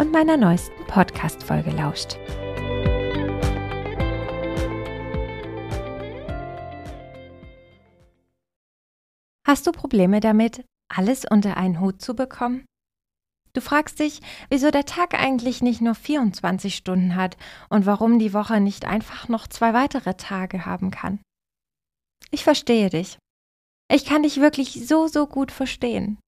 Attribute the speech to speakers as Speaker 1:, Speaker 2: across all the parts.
Speaker 1: und meiner neuesten Podcast-Folge lauscht. Hast du Probleme damit, alles unter einen Hut zu bekommen? Du fragst dich, wieso der Tag eigentlich nicht nur 24 Stunden hat und warum die Woche nicht einfach noch zwei weitere Tage haben kann. Ich verstehe dich. Ich kann dich wirklich so, so gut verstehen.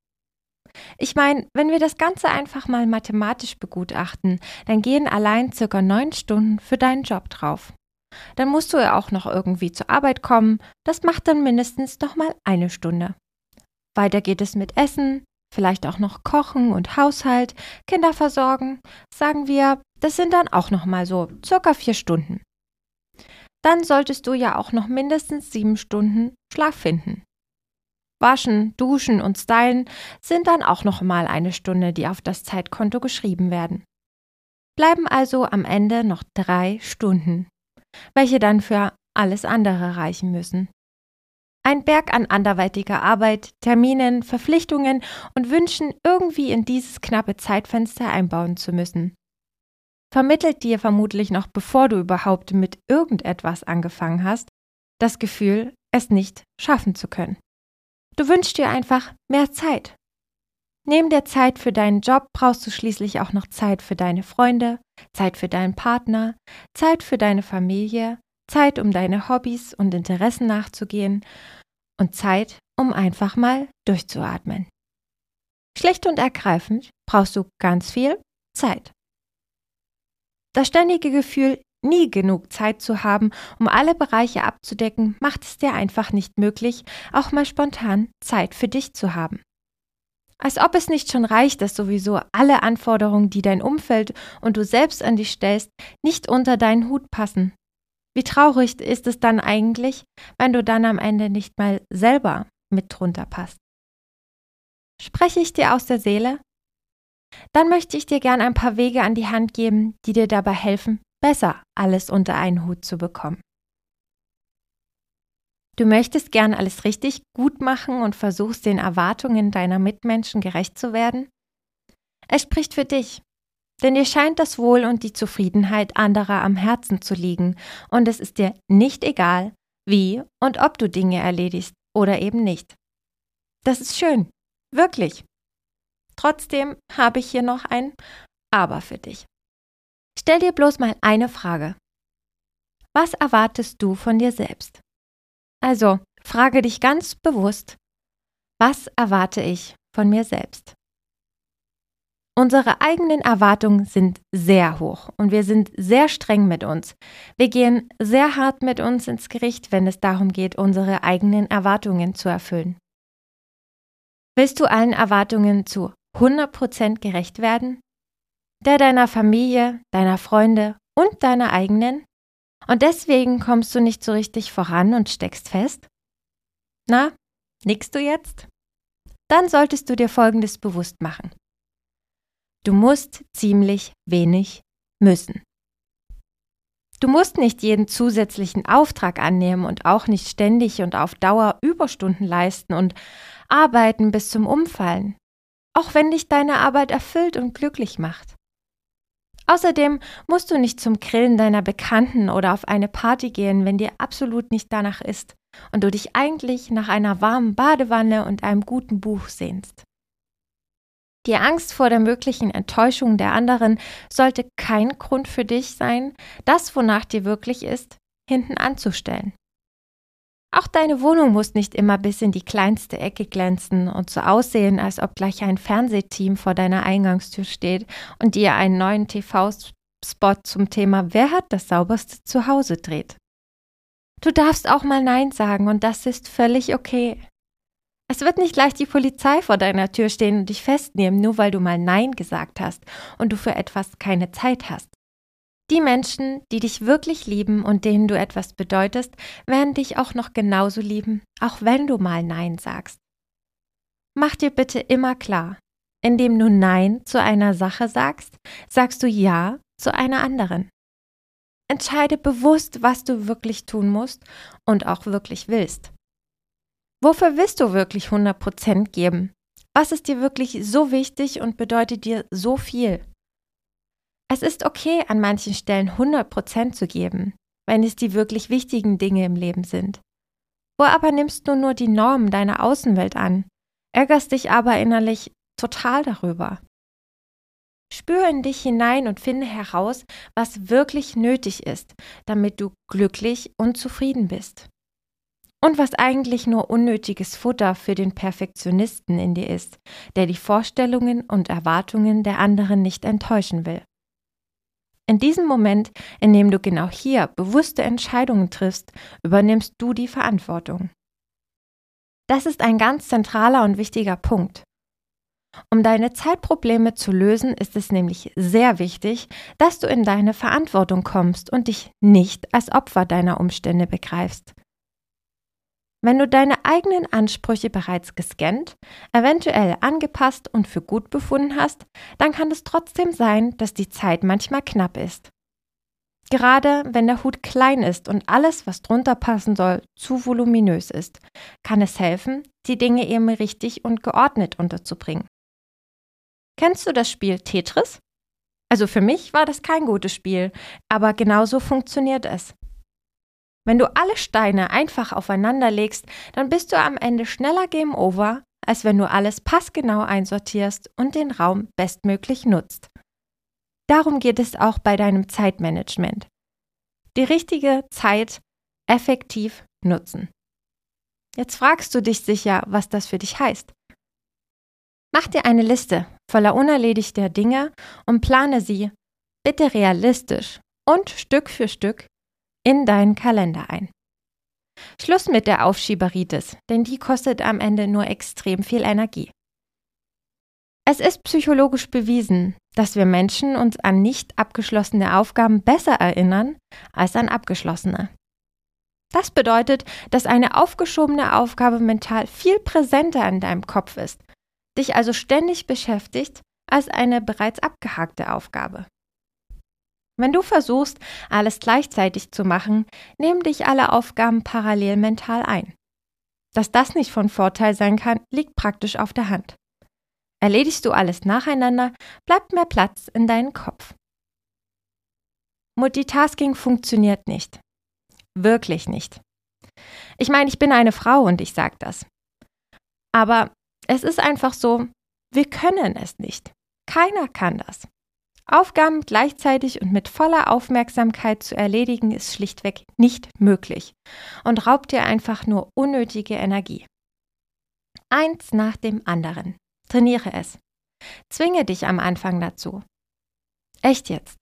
Speaker 1: Ich meine, wenn wir das Ganze einfach mal mathematisch begutachten, dann gehen allein circa neun Stunden für deinen Job drauf. Dann musst du ja auch noch irgendwie zur Arbeit kommen, das macht dann mindestens noch mal eine Stunde. Weiter geht es mit Essen, vielleicht auch noch Kochen und Haushalt, Kinder versorgen. Sagen wir, das sind dann auch noch mal so circa vier Stunden. Dann solltest du ja auch noch mindestens sieben Stunden Schlaf finden. Waschen, Duschen und Stylen sind dann auch noch mal eine Stunde, die auf das Zeitkonto geschrieben werden. Bleiben also am Ende noch drei Stunden, welche dann für alles andere reichen müssen. Ein Berg an anderweitiger Arbeit, Terminen, Verpflichtungen und Wünschen irgendwie in dieses knappe Zeitfenster einbauen zu müssen. Vermittelt dir vermutlich noch bevor du überhaupt mit irgendetwas angefangen hast, das Gefühl, es nicht schaffen zu können. Du wünschst dir einfach mehr Zeit. Neben der Zeit für deinen Job brauchst du schließlich auch noch Zeit für deine Freunde, Zeit für deinen Partner, Zeit für deine Familie, Zeit, um deine Hobbys und Interessen nachzugehen und Zeit, um einfach mal durchzuatmen. Schlicht und ergreifend brauchst du ganz viel Zeit. Das ständige Gefühl, nie genug Zeit zu haben, um alle Bereiche abzudecken, macht es dir einfach nicht möglich, auch mal spontan Zeit für dich zu haben. Als ob es nicht schon reicht, dass sowieso alle Anforderungen, die dein Umfeld und du selbst an dich stellst, nicht unter deinen Hut passen. Wie traurig ist es dann eigentlich, wenn du dann am Ende nicht mal selber mit drunter passt? Spreche ich dir aus der Seele? Dann möchte ich dir gern ein paar Wege an die Hand geben, die dir dabei helfen, besser alles unter einen Hut zu bekommen. Du möchtest gern alles richtig gut machen und versuchst den Erwartungen deiner Mitmenschen gerecht zu werden? Es spricht für dich, denn dir scheint das Wohl und die Zufriedenheit anderer am Herzen zu liegen und es ist dir nicht egal, wie und ob du Dinge erledigst oder eben nicht. Das ist schön, wirklich. Trotzdem habe ich hier noch ein Aber für dich. Stell dir bloß mal eine Frage. Was erwartest du von dir selbst? Also, frage dich ganz bewusst, was erwarte ich von mir selbst? Unsere eigenen Erwartungen sind sehr hoch und wir sind sehr streng mit uns. Wir gehen sehr hart mit uns ins Gericht, wenn es darum geht, unsere eigenen Erwartungen zu erfüllen. Willst du allen Erwartungen zu 100% gerecht werden? Der deiner Familie, deiner Freunde und deiner eigenen? Und deswegen kommst du nicht so richtig voran und steckst fest? Na, nickst du jetzt? Dann solltest du dir Folgendes bewusst machen. Du musst ziemlich wenig müssen. Du musst nicht jeden zusätzlichen Auftrag annehmen und auch nicht ständig und auf Dauer Überstunden leisten und arbeiten bis zum Umfallen, auch wenn dich deine Arbeit erfüllt und glücklich macht. Außerdem musst du nicht zum Grillen deiner Bekannten oder auf eine Party gehen, wenn dir absolut nicht danach ist und du dich eigentlich nach einer warmen Badewanne und einem guten Buch sehnst. Die Angst vor der möglichen Enttäuschung der anderen sollte kein Grund für dich sein, das, wonach dir wirklich ist, hinten anzustellen. Auch deine Wohnung muss nicht immer bis in die kleinste Ecke glänzen und so aussehen, als ob gleich ein Fernsehteam vor deiner Eingangstür steht und dir einen neuen TV-Spot zum Thema Wer hat das sauberste Zuhause dreht. Du darfst auch mal Nein sagen und das ist völlig okay. Es wird nicht gleich die Polizei vor deiner Tür stehen und dich festnehmen, nur weil du mal Nein gesagt hast und du für etwas keine Zeit hast. Die Menschen, die dich wirklich lieben und denen du etwas bedeutest, werden dich auch noch genauso lieben, auch wenn du mal Nein sagst. Mach dir bitte immer klar, indem du Nein zu einer Sache sagst, sagst du Ja zu einer anderen. Entscheide bewusst, was du wirklich tun musst und auch wirklich willst. Wofür willst du wirklich 100% geben? Was ist dir wirklich so wichtig und bedeutet dir so viel? Es ist okay, an manchen Stellen 100% zu geben, wenn es die wirklich wichtigen Dinge im Leben sind. Wo aber nimmst du nur die Normen deiner Außenwelt an, ärgerst dich aber innerlich total darüber. Spür in dich hinein und finde heraus, was wirklich nötig ist, damit du glücklich und zufrieden bist. Und was eigentlich nur unnötiges Futter für den Perfektionisten in dir ist, der die Vorstellungen und Erwartungen der anderen nicht enttäuschen will. In diesem Moment, in dem du genau hier bewusste Entscheidungen triffst, übernimmst du die Verantwortung. Das ist ein ganz zentraler und wichtiger Punkt. Um deine Zeitprobleme zu lösen, ist es nämlich sehr wichtig, dass du in deine Verantwortung kommst und dich nicht als Opfer deiner Umstände begreifst. Wenn du deine eigenen Ansprüche bereits gescannt, eventuell angepasst und für gut befunden hast, dann kann es trotzdem sein, dass die Zeit manchmal knapp ist. Gerade wenn der Hut klein ist und alles, was drunter passen soll, zu voluminös ist, kann es helfen, die Dinge eben richtig und geordnet unterzubringen. Kennst du das Spiel Tetris? Also für mich war das kein gutes Spiel, aber genauso funktioniert es. Wenn du alle Steine einfach aufeinander legst, dann bist du am Ende schneller Game Over, als wenn du alles passgenau einsortierst und den Raum bestmöglich nutzt. Darum geht es auch bei deinem Zeitmanagement. Die richtige Zeit effektiv nutzen. Jetzt fragst du dich sicher, was das für dich heißt. Mach dir eine Liste voller unerledigter Dinge und plane sie, bitte realistisch und Stück für Stück, in deinen Kalender ein. Schluss mit der Aufschieberitis, denn die kostet am Ende nur extrem viel Energie. Es ist psychologisch bewiesen, dass wir Menschen uns an nicht abgeschlossene Aufgaben besser erinnern als an abgeschlossene. Das bedeutet, dass eine aufgeschobene Aufgabe mental viel präsenter in deinem Kopf ist dich also ständig beschäftigt als eine bereits abgehakte Aufgabe. Wenn du versuchst, alles gleichzeitig zu machen, nehmen dich alle Aufgaben parallel mental ein. Dass das nicht von Vorteil sein kann, liegt praktisch auf der Hand. Erledigst du alles nacheinander, bleibt mehr Platz in deinem Kopf. Multitasking funktioniert nicht. Wirklich nicht. Ich meine, ich bin eine Frau und ich sage das. Aber es ist einfach so, wir können es nicht. Keiner kann das. Aufgaben gleichzeitig und mit voller Aufmerksamkeit zu erledigen ist schlichtweg nicht möglich und raubt dir einfach nur unnötige Energie. Eins nach dem anderen. Trainiere es. Zwinge dich am Anfang dazu. Echt jetzt.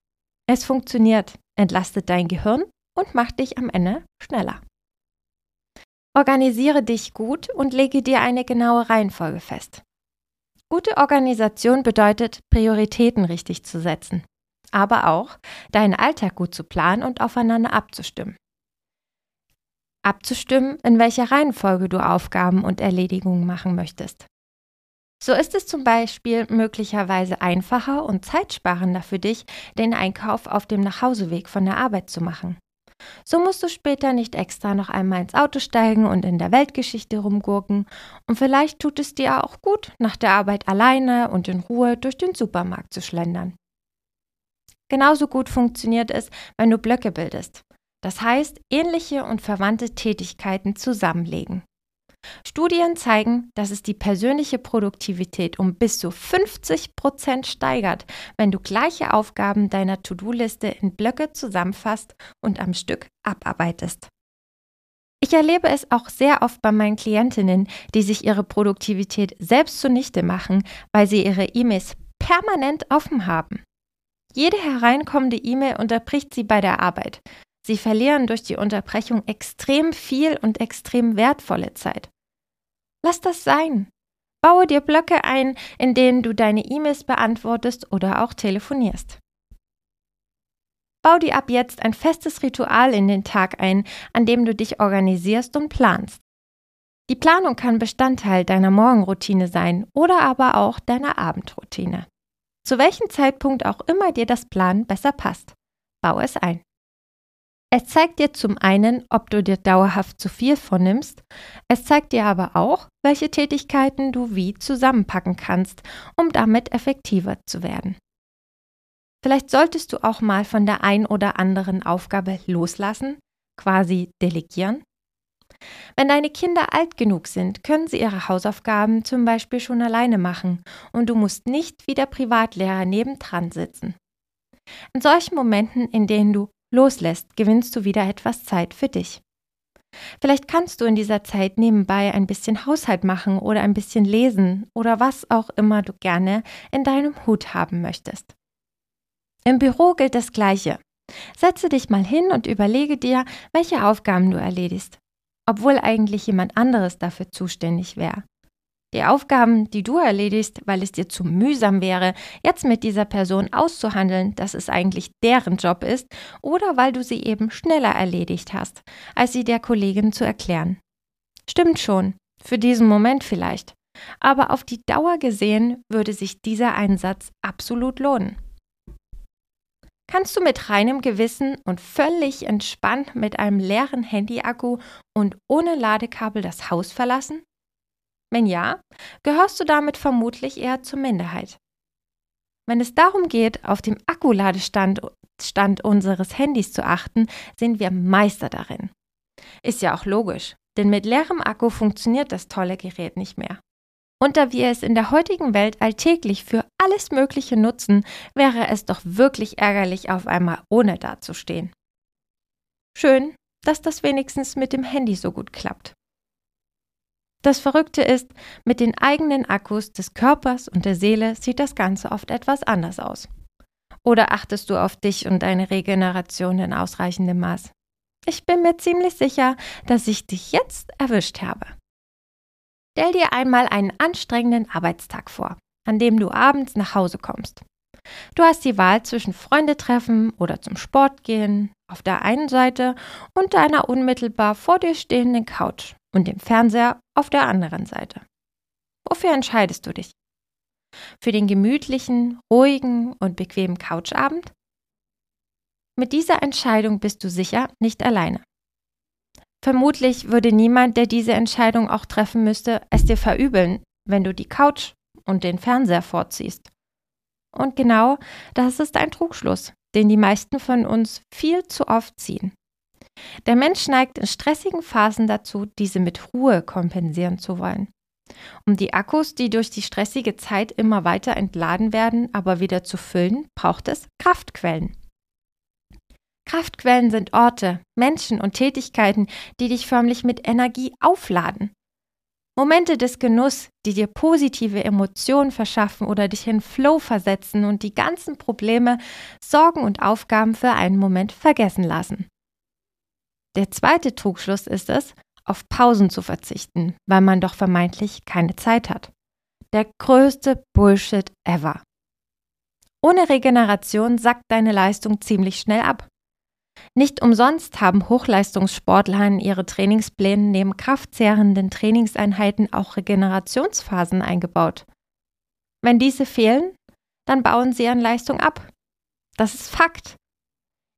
Speaker 1: Es funktioniert, entlastet dein Gehirn und macht dich am Ende schneller. Organisiere dich gut und lege dir eine genaue Reihenfolge fest. Gute Organisation bedeutet, Prioritäten richtig zu setzen, aber auch, deinen Alltag gut zu planen und aufeinander abzustimmen. Abzustimmen, in welcher Reihenfolge du Aufgaben und Erledigungen machen möchtest. So ist es zum Beispiel möglicherweise einfacher und zeitsparender für dich, den Einkauf auf dem Nachhauseweg von der Arbeit zu machen. So musst du später nicht extra noch einmal ins Auto steigen und in der Weltgeschichte rumgurken. Und vielleicht tut es dir auch gut, nach der Arbeit alleine und in Ruhe durch den Supermarkt zu schlendern. Genauso gut funktioniert es, wenn du Blöcke bildest. Das heißt, ähnliche und verwandte Tätigkeiten zusammenlegen. Studien zeigen, dass es die persönliche Produktivität um bis zu 50 Prozent steigert, wenn du gleiche Aufgaben deiner To-Do-Liste in Blöcke zusammenfasst und am Stück abarbeitest. Ich erlebe es auch sehr oft bei meinen Klientinnen, die sich ihre Produktivität selbst zunichte machen, weil sie ihre E-Mails permanent offen haben. Jede hereinkommende E-Mail unterbricht sie bei der Arbeit. Sie verlieren durch die Unterbrechung extrem viel und extrem wertvolle Zeit. Lass das sein. Baue dir Blöcke ein, in denen du deine E-Mails beantwortest oder auch telefonierst. Bau dir ab jetzt ein festes Ritual in den Tag ein, an dem du dich organisierst und planst. Die Planung kann Bestandteil deiner Morgenroutine sein oder aber auch deiner Abendroutine. Zu welchem Zeitpunkt auch immer dir das Plan besser passt. Bau es ein. Es zeigt dir zum einen, ob du dir dauerhaft zu viel vornimmst, es zeigt dir aber auch, welche Tätigkeiten du wie zusammenpacken kannst, um damit effektiver zu werden. Vielleicht solltest du auch mal von der ein oder anderen Aufgabe loslassen, quasi delegieren. Wenn deine Kinder alt genug sind, können sie ihre Hausaufgaben zum Beispiel schon alleine machen und du musst nicht wie der Privatlehrer nebendran sitzen. In solchen Momenten, in denen du loslässt, gewinnst du wieder etwas Zeit für dich. Vielleicht kannst du in dieser Zeit nebenbei ein bisschen Haushalt machen oder ein bisschen lesen oder was auch immer du gerne in deinem Hut haben möchtest. Im Büro gilt das Gleiche. Setze dich mal hin und überlege dir, welche Aufgaben du erledigst, obwohl eigentlich jemand anderes dafür zuständig wäre. Die Aufgaben, die du erledigst, weil es dir zu mühsam wäre, jetzt mit dieser Person auszuhandeln, dass es eigentlich deren Job ist, oder weil du sie eben schneller erledigt hast, als sie der Kollegin zu erklären. Stimmt schon, für diesen Moment vielleicht, aber auf die Dauer gesehen würde sich dieser Einsatz absolut lohnen. Kannst du mit reinem Gewissen und völlig entspannt mit einem leeren Handyakku und ohne Ladekabel das Haus verlassen? Wenn ja, gehörst du damit vermutlich eher zur Minderheit. Wenn es darum geht, auf dem Akkuladestand Stand unseres Handys zu achten, sind wir Meister darin. Ist ja auch logisch, denn mit leerem Akku funktioniert das tolle Gerät nicht mehr. Und da wir es in der heutigen Welt alltäglich für alles Mögliche nutzen, wäre es doch wirklich ärgerlich, auf einmal ohne dazustehen. Schön, dass das wenigstens mit dem Handy so gut klappt. Das Verrückte ist, mit den eigenen Akkus des Körpers und der Seele sieht das Ganze oft etwas anders aus. Oder achtest du auf dich und deine Regeneration in ausreichendem Maß? Ich bin mir ziemlich sicher, dass ich dich jetzt erwischt habe. Stell dir einmal einen anstrengenden Arbeitstag vor, an dem du abends nach Hause kommst. Du hast die Wahl zwischen Freunde treffen oder zum Sport gehen auf der einen Seite und deiner unmittelbar vor dir stehenden Couch und dem Fernseher auf der anderen Seite. Wofür entscheidest du dich? Für den gemütlichen, ruhigen und bequemen Couchabend? Mit dieser Entscheidung bist du sicher nicht alleine. Vermutlich würde niemand, der diese Entscheidung auch treffen müsste, es dir verübeln, wenn du die Couch und den Fernseher vorziehst. Und genau das ist ein Trugschluss, den die meisten von uns viel zu oft ziehen. Der Mensch neigt in stressigen Phasen dazu, diese mit Ruhe kompensieren zu wollen. Um die Akkus, die durch die stressige Zeit immer weiter entladen werden, aber wieder zu füllen, braucht es Kraftquellen. Kraftquellen sind Orte, Menschen und Tätigkeiten, die dich förmlich mit Energie aufladen. Momente des Genuss, die dir positive Emotionen verschaffen oder dich in Flow versetzen und die ganzen Probleme, Sorgen und Aufgaben für einen Moment vergessen lassen. Der zweite Trugschluss ist es, auf Pausen zu verzichten, weil man doch vermeintlich keine Zeit hat. Der größte Bullshit ever. Ohne Regeneration sackt deine Leistung ziemlich schnell ab. Nicht umsonst haben Hochleistungssportler in ihre Trainingspläne neben kraftzehrenden Trainingseinheiten auch Regenerationsphasen eingebaut. Wenn diese fehlen, dann bauen sie an Leistung ab. Das ist Fakt.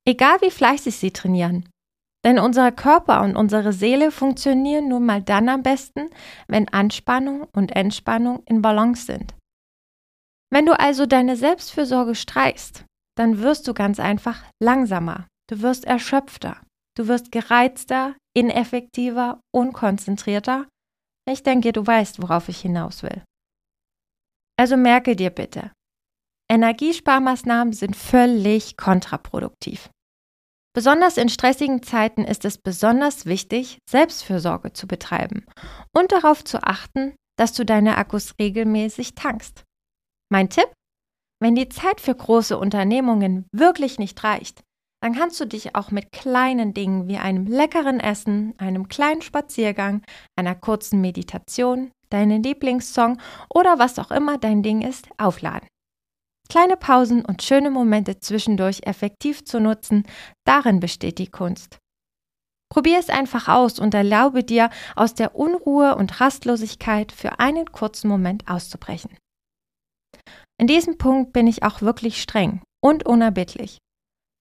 Speaker 1: Egal wie fleißig sie trainieren. Denn unser Körper und unsere Seele funktionieren nun mal dann am besten, wenn Anspannung und Entspannung in Balance sind. Wenn du also deine Selbstfürsorge streichst, dann wirst du ganz einfach langsamer, Du wirst erschöpfter. Du wirst gereizter, ineffektiver, unkonzentrierter. Ich denke, du weißt, worauf ich hinaus will. Also merke dir bitte, Energiesparmaßnahmen sind völlig kontraproduktiv. Besonders in stressigen Zeiten ist es besonders wichtig, Selbstfürsorge zu betreiben und darauf zu achten, dass du deine Akkus regelmäßig tankst. Mein Tipp? Wenn die Zeit für große Unternehmungen wirklich nicht reicht, dann kannst du dich auch mit kleinen Dingen wie einem leckeren Essen, einem kleinen Spaziergang, einer kurzen Meditation, deinen Lieblingssong oder was auch immer dein Ding ist, aufladen. Kleine Pausen und schöne Momente zwischendurch effektiv zu nutzen, darin besteht die Kunst. Probier es einfach aus und erlaube dir, aus der Unruhe und Rastlosigkeit für einen kurzen Moment auszubrechen. In diesem Punkt bin ich auch wirklich streng und unerbittlich.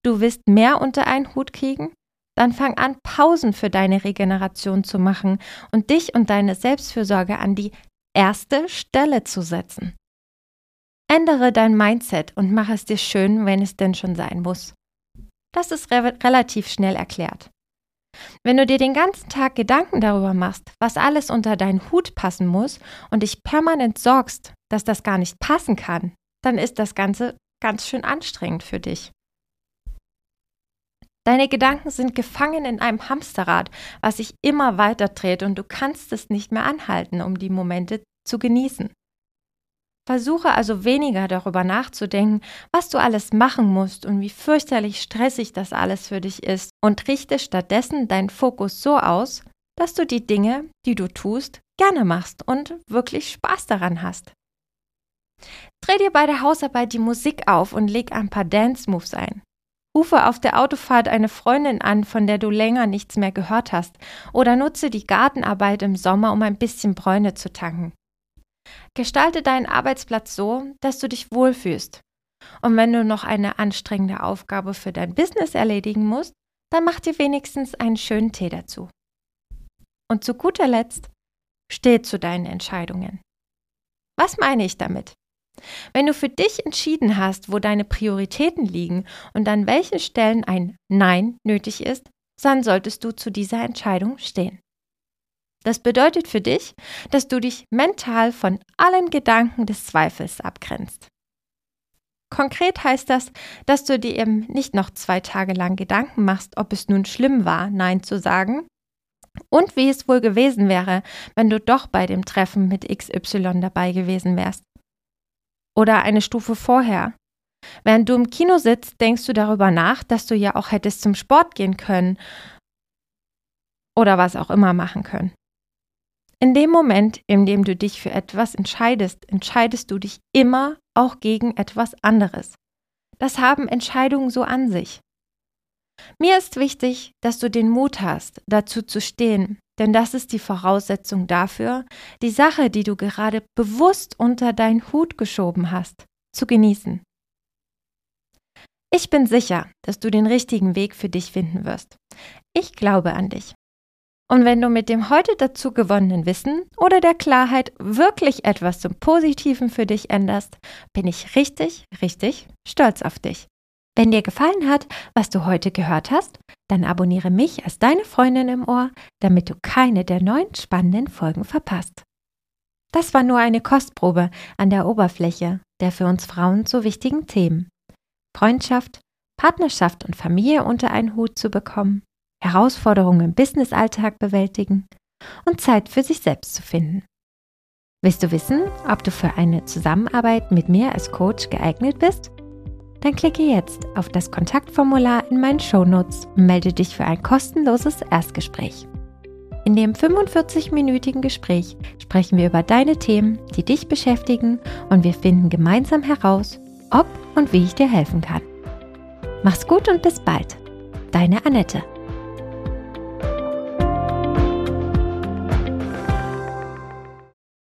Speaker 1: Du willst mehr unter einen Hut kriegen? Dann fang an, Pausen für deine Regeneration zu machen und dich und deine Selbstfürsorge an die erste Stelle zu setzen. Ändere dein Mindset und mach es dir schön, wenn es denn schon sein muss. Das ist re relativ schnell erklärt. Wenn du dir den ganzen Tag Gedanken darüber machst, was alles unter deinen Hut passen muss und dich permanent sorgst, dass das gar nicht passen kann, dann ist das Ganze ganz schön anstrengend für dich. Deine Gedanken sind gefangen in einem Hamsterrad, was sich immer weiter dreht und du kannst es nicht mehr anhalten, um die Momente zu genießen. Versuche also weniger darüber nachzudenken, was du alles machen musst und wie fürchterlich stressig das alles für dich ist und richte stattdessen deinen Fokus so aus, dass du die Dinge, die du tust, gerne machst und wirklich Spaß daran hast. Dreh dir bei der Hausarbeit die Musik auf und leg ein paar Dance-Moves ein. Rufe auf der Autofahrt eine Freundin an, von der du länger nichts mehr gehört hast, oder nutze die Gartenarbeit im Sommer, um ein bisschen Bräune zu tanken. Gestalte deinen Arbeitsplatz so, dass du dich wohlfühlst. Und wenn du noch eine anstrengende Aufgabe für dein Business erledigen musst, dann mach dir wenigstens einen schönen Tee dazu. Und zu guter Letzt, steh zu deinen Entscheidungen. Was meine ich damit? Wenn du für dich entschieden hast, wo deine Prioritäten liegen und an welchen Stellen ein Nein nötig ist, dann solltest du zu dieser Entscheidung stehen. Das bedeutet für dich, dass du dich mental von allen Gedanken des Zweifels abgrenzt. Konkret heißt das, dass du dir eben nicht noch zwei Tage lang Gedanken machst, ob es nun schlimm war, Nein zu sagen und wie es wohl gewesen wäre, wenn du doch bei dem Treffen mit XY dabei gewesen wärst. Oder eine Stufe vorher. Während du im Kino sitzt, denkst du darüber nach, dass du ja auch hättest zum Sport gehen können oder was auch immer machen können. In dem Moment, in dem du dich für etwas entscheidest, entscheidest du dich immer auch gegen etwas anderes. Das haben Entscheidungen so an sich. Mir ist wichtig, dass du den Mut hast, dazu zu stehen, denn das ist die Voraussetzung dafür, die Sache, die du gerade bewusst unter deinen Hut geschoben hast, zu genießen. Ich bin sicher, dass du den richtigen Weg für dich finden wirst. Ich glaube an dich. Und wenn du mit dem heute dazu gewonnenen Wissen oder der Klarheit wirklich etwas zum Positiven für dich änderst, bin ich richtig, richtig stolz auf dich. Wenn dir gefallen hat, was du heute gehört hast, dann abonniere mich als deine Freundin im Ohr, damit du keine der neuen spannenden Folgen verpasst. Das war nur eine Kostprobe an der Oberfläche der für uns Frauen so wichtigen Themen. Freundschaft, Partnerschaft und Familie unter einen Hut zu bekommen, Herausforderungen im Businessalltag bewältigen und Zeit für sich selbst zu finden. Willst du wissen, ob du für eine Zusammenarbeit mit mir als Coach geeignet bist? Dann klicke jetzt auf das Kontaktformular in meinen Shownotes und melde dich für ein kostenloses Erstgespräch. In dem 45-minütigen Gespräch sprechen wir über deine Themen, die dich beschäftigen und wir finden gemeinsam heraus, ob und wie ich dir helfen kann. Mach's gut und bis bald. Deine Annette.